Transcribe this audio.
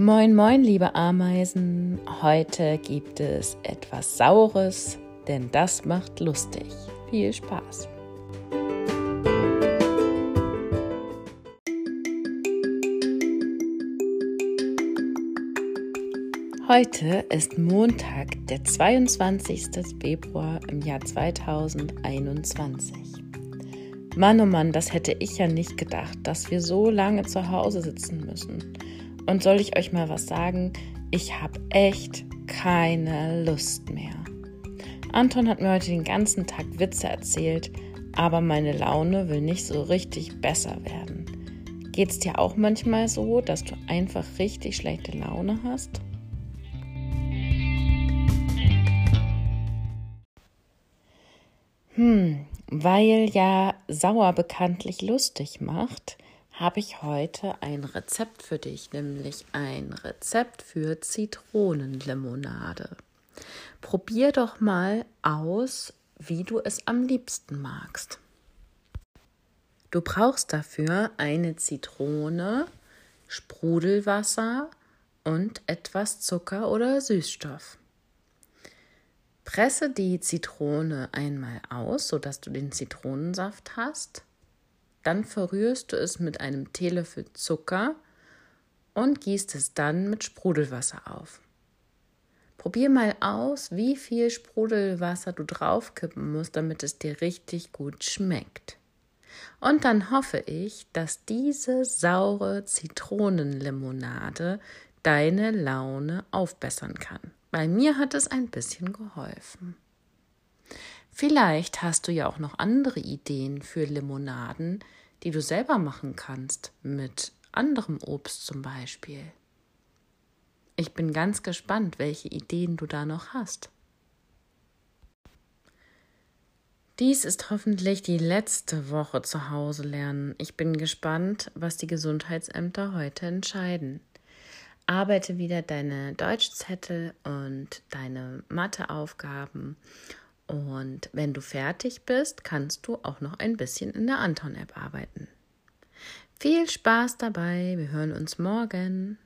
Moin, moin, liebe Ameisen. Heute gibt es etwas Saures, denn das macht lustig. Viel Spaß. Heute ist Montag, der 22. Februar im Jahr 2021. Mann, oh Mann, das hätte ich ja nicht gedacht, dass wir so lange zu Hause sitzen müssen. Und soll ich euch mal was sagen? Ich habe echt keine Lust mehr. Anton hat mir heute den ganzen Tag Witze erzählt, aber meine Laune will nicht so richtig besser werden. Geht es dir auch manchmal so, dass du einfach richtig schlechte Laune hast? Hm, weil ja sauer bekanntlich lustig macht, habe ich heute ein Rezept für dich, nämlich ein Rezept für Zitronenlimonade. Probier doch mal aus, wie du es am liebsten magst. Du brauchst dafür eine Zitrone, Sprudelwasser und etwas Zucker oder Süßstoff. Presse die Zitrone einmal aus, sodass du den Zitronensaft hast. Dann verrührst du es mit einem Teelöffel Zucker und gießt es dann mit Sprudelwasser auf. Probier mal aus, wie viel Sprudelwasser du draufkippen musst, damit es dir richtig gut schmeckt. Und dann hoffe ich, dass diese saure Zitronenlimonade deine Laune aufbessern kann. Bei mir hat es ein bisschen geholfen. Vielleicht hast du ja auch noch andere Ideen für Limonaden, die du selber machen kannst, mit anderem Obst zum Beispiel. Ich bin ganz gespannt, welche Ideen du da noch hast. Dies ist hoffentlich die letzte Woche zu Hause lernen. Ich bin gespannt, was die Gesundheitsämter heute entscheiden arbeite wieder deine Deutschzettel und deine Matheaufgaben. Und wenn du fertig bist, kannst du auch noch ein bisschen in der Anton-App arbeiten. Viel Spaß dabei, wir hören uns morgen.